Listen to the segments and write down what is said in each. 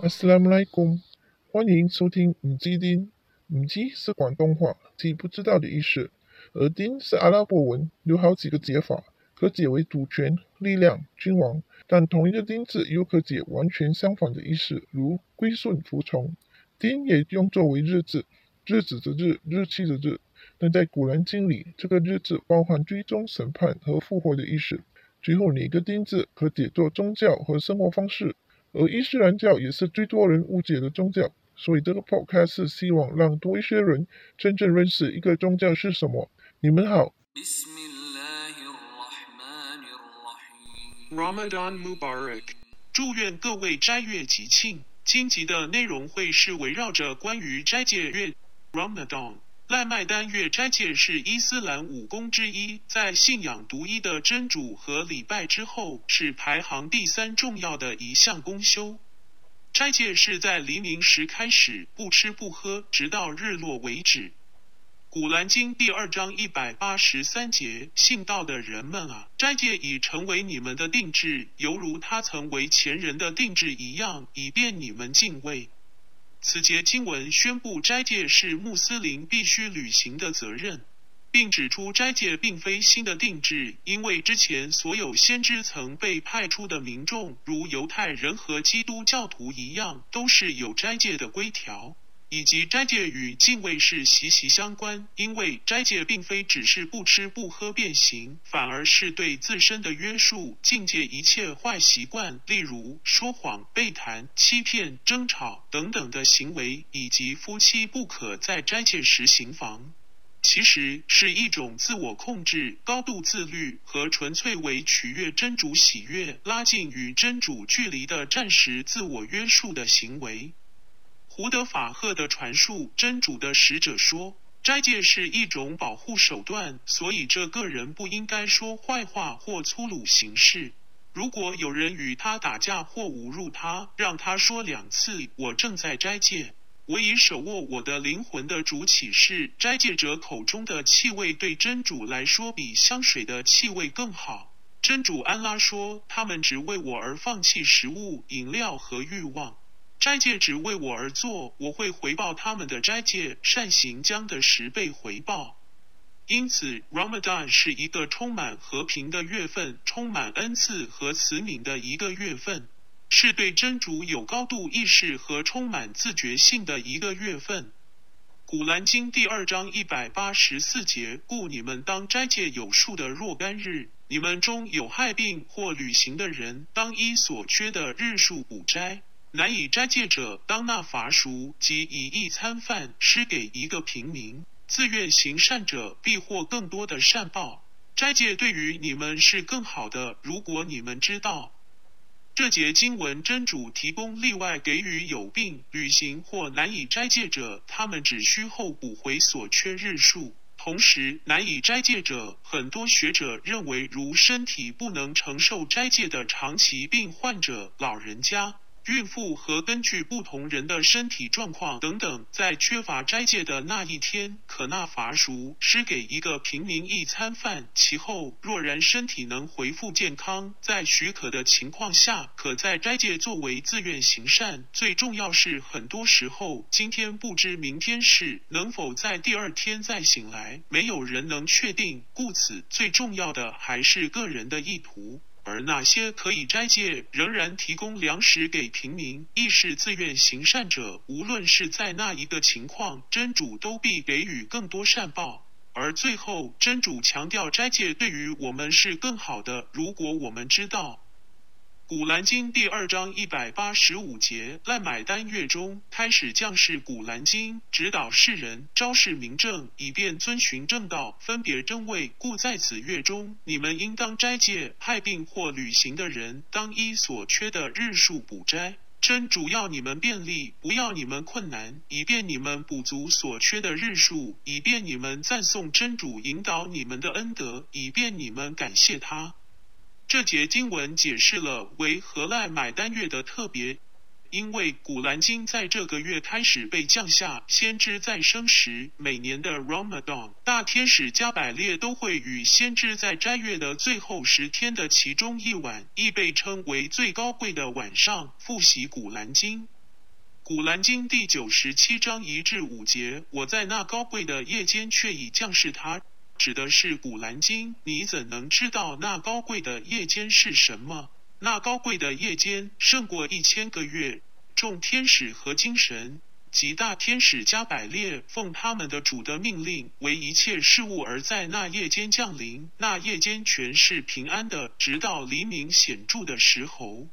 阿斯拉姆莱贡，欢迎收听五基丁。五基是广东话，即不知道的意思。而丁是阿拉伯文，有好几个解法，可解为主权、力量、君王。但同一个丁字又可解完全相反的意思，如归顺、服从。丁也用作为日字，日子的日，日期的日。但在古兰经里，这个日字包含追踪、审判和复活的意思。最后，哪个丁字可解作宗教和生活方式。而伊斯兰教也是最多人误解的宗教，所以这个 podcast 是希望让多一些人真正认识一个宗教是什么。你们好。Ramadan Mubarak，祝愿各位斋月吉庆。今集的内容会是围绕着关于斋戒月 Ramadan。赖麦丹月斋戒是伊斯兰五功之一，在信仰独一的真主和礼拜之后，是排行第三重要的一项公修。斋戒是在黎明时开始，不吃不喝，直到日落为止。古兰经第二章一百八十三节：信道的人们啊，斋戒已成为你们的定制，犹如他曾为前人的定制一样，以便你们敬畏。此节经文宣布斋戒是穆斯林必须履行的责任，并指出斋戒并非新的定制，因为之前所有先知曾被派出的民众，如犹太人和基督教徒一样，都是有斋戒的规条。以及斋戒与敬畏是息息相关，因为斋戒并非只是不吃不喝变行，反而是对自身的约束，境戒一切坏习惯，例如说谎、背谈、欺骗、争吵等等的行为，以及夫妻不可在斋戒时行房。其实是一种自我控制、高度自律和纯粹为取悦真主喜悦、拉近与真主距离的暂时自我约束的行为。胡德法赫的传述，真主的使者说，斋戒是一种保护手段，所以这个人不应该说坏话或粗鲁行事。如果有人与他打架或侮辱他，让他说两次：“我正在斋戒，我已手握我的灵魂的主启示。”斋戒者口中的气味对真主来说比香水的气味更好。真主安拉说，他们只为我而放弃食物、饮料和欲望。斋戒只为我而做，我会回报他们的斋戒善行将的十倍回报。因此，Ramadan 是一个充满和平的月份，充满恩赐和慈悯的一个月份，是对真主有高度意识和充满自觉性的一个月份。古兰经第二章一百八十四节：故你们当斋戒有数的若干日，你们中有害病或旅行的人，当依所缺的日数补斋。难以斋戒者，当纳罚赎即以一餐饭施给一个平民；自愿行善者，必获更多的善报。斋戒对于你们是更好的，如果你们知道。这节经文真主提供例外，给予有病、旅行或难以斋戒者，他们只需后补回所缺日数。同时，难以斋戒者，很多学者认为，如身体不能承受斋戒的长期病患者、老人家。孕妇和根据不同人的身体状况等等，在缺乏斋戒的那一天，可纳罚赎，施给一个平民一餐饭。其后，若然身体能恢复健康，在许可的情况下，可在斋戒作为自愿行善。最重要是，很多时候，今天不知明天事，能否在第二天再醒来，没有人能确定。故此，最重要的还是个人的意图。而那些可以斋戒，仍然提供粮食给平民，亦是自愿行善者。无论是在那一个情况，真主都必给予更多善报。而最后，真主强调斋戒对于我们是更好的，如果我们知道。古兰经第二章一百八十五节，赖买丹月中开始降示古兰经，指导世人，昭示明正，以便遵循正道，分别真位。故在此月中，你们应当斋戒；害病或旅行的人，当依所缺的日数补斋。真主要你们便利，不要你们困难，以便你们补足所缺的日数，以便你们赞颂真主引导你们的恩德，以便你们感谢他。这节经文解释了为何赖买单月的特别，因为古兰经在这个月开始被降下，先知在生时，每年的 Ramadan 大天使加百列都会与先知在斋月的最后十天的其中一晚，亦被称为最高贵的晚上，复习古兰经。古兰经第九十七章一至五节，我在那高贵的夜间却已降世他，指的是古兰经。你怎能知道那高贵的夜间是什么？那高贵的夜间胜过一千个月，众天使和精神及大天使加百列，奉他们的主的命令，为一切事物而在那夜间降临。那夜间全是平安的，直到黎明显著的时候。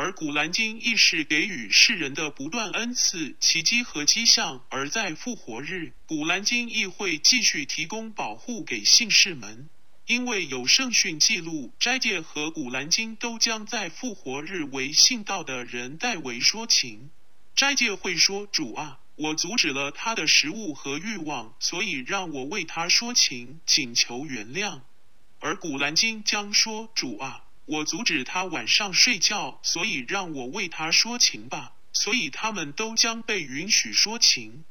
而古兰经亦是给予世人的不断恩赐、奇迹和迹象，而在复活日，古兰经亦会继续提供保护给信士们，因为有圣训记录，斋戒和古兰经都将在复活日为信道的人代为说情。斋戒会说：“主啊，我阻止了他的食物和欲望，所以让我为他说情，请求原谅。”而古兰经将说：“主啊。”我阻止他晚上睡觉，所以让我为他说情吧。所以他们都将被允许说情。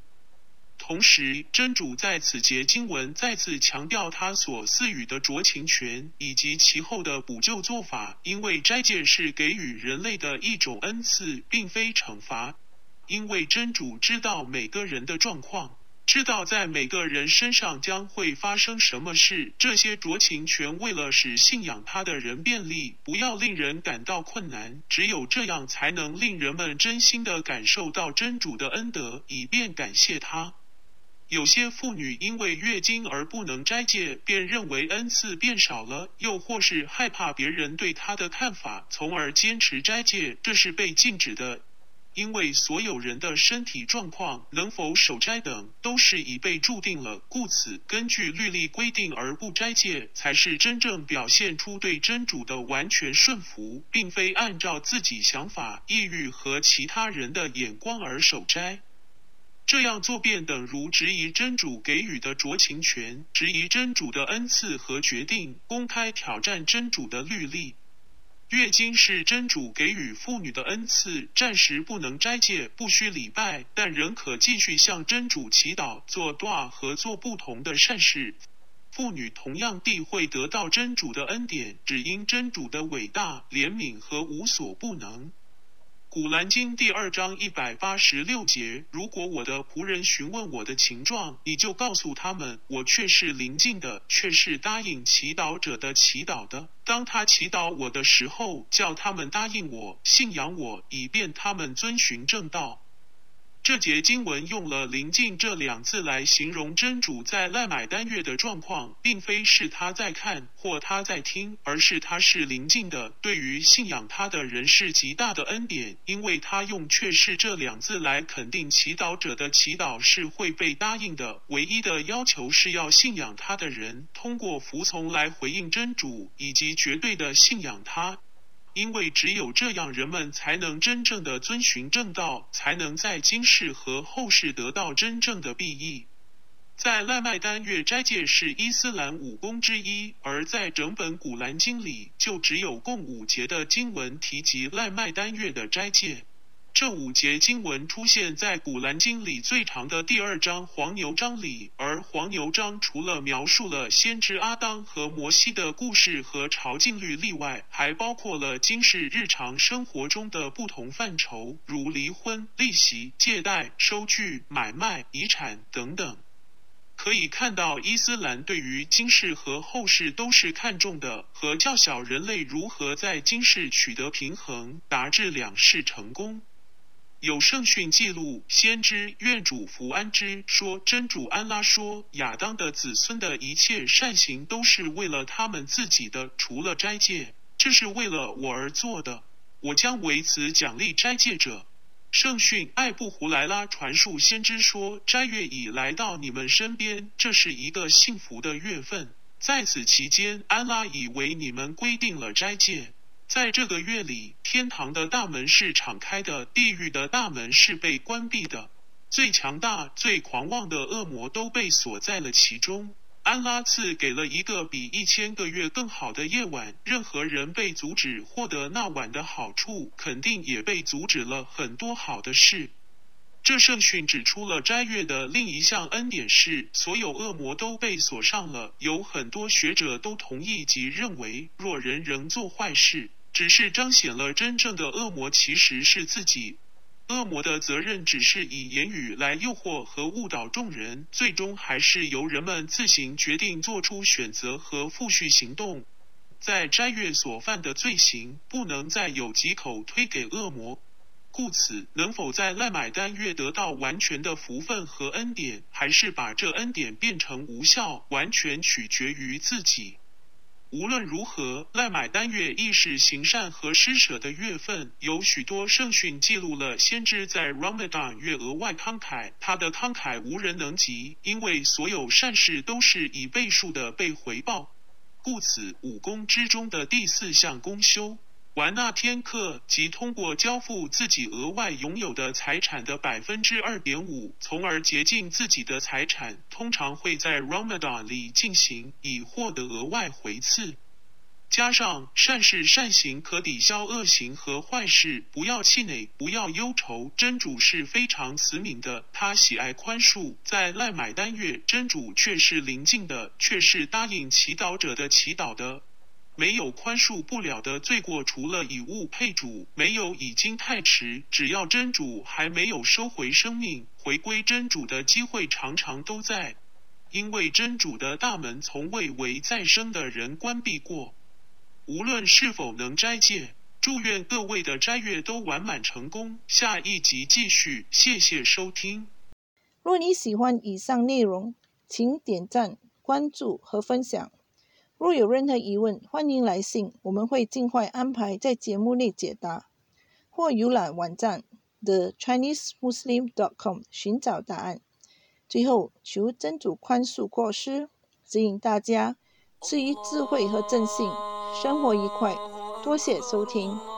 同时，真主在此节经文再次强调他所赐予的酌情权以及其后的补救做法，因为斋戒是给予人类的一种恩赐，并非惩罚。因为真主知道每个人的状况。知道在每个人身上将会发生什么事，这些酌情权为了使信仰他的人便利，不要令人感到困难。只有这样才能令人们真心的感受到真主的恩德，以便感谢他。有些妇女因为月经而不能斋戒，便认为恩赐变少了，又或是害怕别人对她的看法，从而坚持斋戒，这是被禁止的。因为所有人的身体状况、能否守斋等，都是已被注定了，故此根据律例规定而不斋戒，才是真正表现出对真主的完全顺服，并非按照自己想法、意欲和其他人的眼光而守斋。这样做便等如质疑真主给予的酌情权，质疑真主的恩赐和决定，公开挑战真主的律例。月经是真主给予妇女的恩赐，暂时不能斋戒，不需礼拜，但仍可继续向真主祈祷、做祷和做不同的善事。妇女同样地会得到真主的恩典，只因真主的伟大、怜悯和无所不能。古兰经第二章一百八十六节：如果我的仆人询问我的情状，你就告诉他们，我却是临近的，却是答应祈祷者的祈祷的。当他祈祷我的时候，叫他们答应我，信仰我，以便他们遵循正道。这节经文用了“临近”这两字来形容真主在赖买单月的状况，并非是他在看或他在听，而是他是临近的。对于信仰他的人是极大的恩典，因为他用“却是”这两字来肯定祈祷者的祈祷是会被答应的。唯一的要求是要信仰他的人通过服从来回应真主，以及绝对的信仰他。因为只有这样，人们才能真正的遵循正道，才能在今世和后世得到真正的裨益。在赖麦丹月斋戒是伊斯兰五功之一，而在整本古兰经里，就只有共五节的经文提及赖麦丹月的斋戒。这五节经文出现在《古兰经》里最长的第二章黄牛章里，而黄牛章除了描述了先知阿当和摩西的故事和朝觐律例外，还包括了今世日常生活中的不同范畴，如离婚、利息、借贷、收据、买卖、遗产等等。可以看到，伊斯兰对于今世和后世都是看重的，和较小人类如何在今世取得平衡，达至两世成功。有圣训记录，先知愿主福安之说：“真主安拉说，亚当的子孙的一切善行都是为了他们自己的，除了斋戒，这是为了我而做的。我将为此奖励斋戒者。”圣训艾布胡莱拉传述先知说：“斋月已来到你们身边，这是一个幸福的月份。在此期间，安拉已为你们规定了斋戒。”在这个月里，天堂的大门是敞开的，地狱的大门是被关闭的。最强大、最狂妄的恶魔都被锁在了其中。安拉赐给了一个比一千个月更好的夜晚，任何人被阻止获得那晚的好处，肯定也被阻止了很多好的事。这圣训指出了斋月的另一项恩典是，所有恶魔都被锁上了。有很多学者都同意及认为，若人仍做坏事，只是彰显了真正的恶魔其实是自己。恶魔的责任只是以言语来诱惑和误导众人，最终还是由人们自行决定做出选择和复续行动。在斋月所犯的罪行，不能再有几口推给恶魔。故此，能否在赖买丹月得到完全的福分和恩典，还是把这恩典变成无效，完全取决于自己。无论如何，赖买单月亦是行善和施舍的月份。有许多圣训记录了先知在 Ramadan 月额外慷慨，他的慷慨无人能及，因为所有善事都是以倍数的被回报。故此，五功之中的第四项功修。完那天课，即通过交付自己额外拥有的财产的百分之二点五，从而洁净自己的财产，通常会在 Ramadan 里进行，以获得额外回赐。加上善事善行可抵消恶行和坏事，不要气馁，不要忧愁。真主是非常慈悯的，他喜爱宽恕。在赖买单月，真主却是临近的，却是答应祈祷者的祈祷的。没有宽恕不了的罪过，除了以物配主，没有已经太迟。只要真主还没有收回生命，回归真主的机会常常都在，因为真主的大门从未为再生的人关闭过。无论是否能斋戒，祝愿各位的斋月都完满成功。下一集继续，谢谢收听。若你喜欢以上内容，请点赞、关注和分享。若有任何疑问，欢迎来信，我们会尽快安排在节目内解答，或浏览网站 thechinesemuslim.com 寻找答案。最后，求真主宽恕过失，指引大家赐予智慧和正信，生活愉快。多谢收听。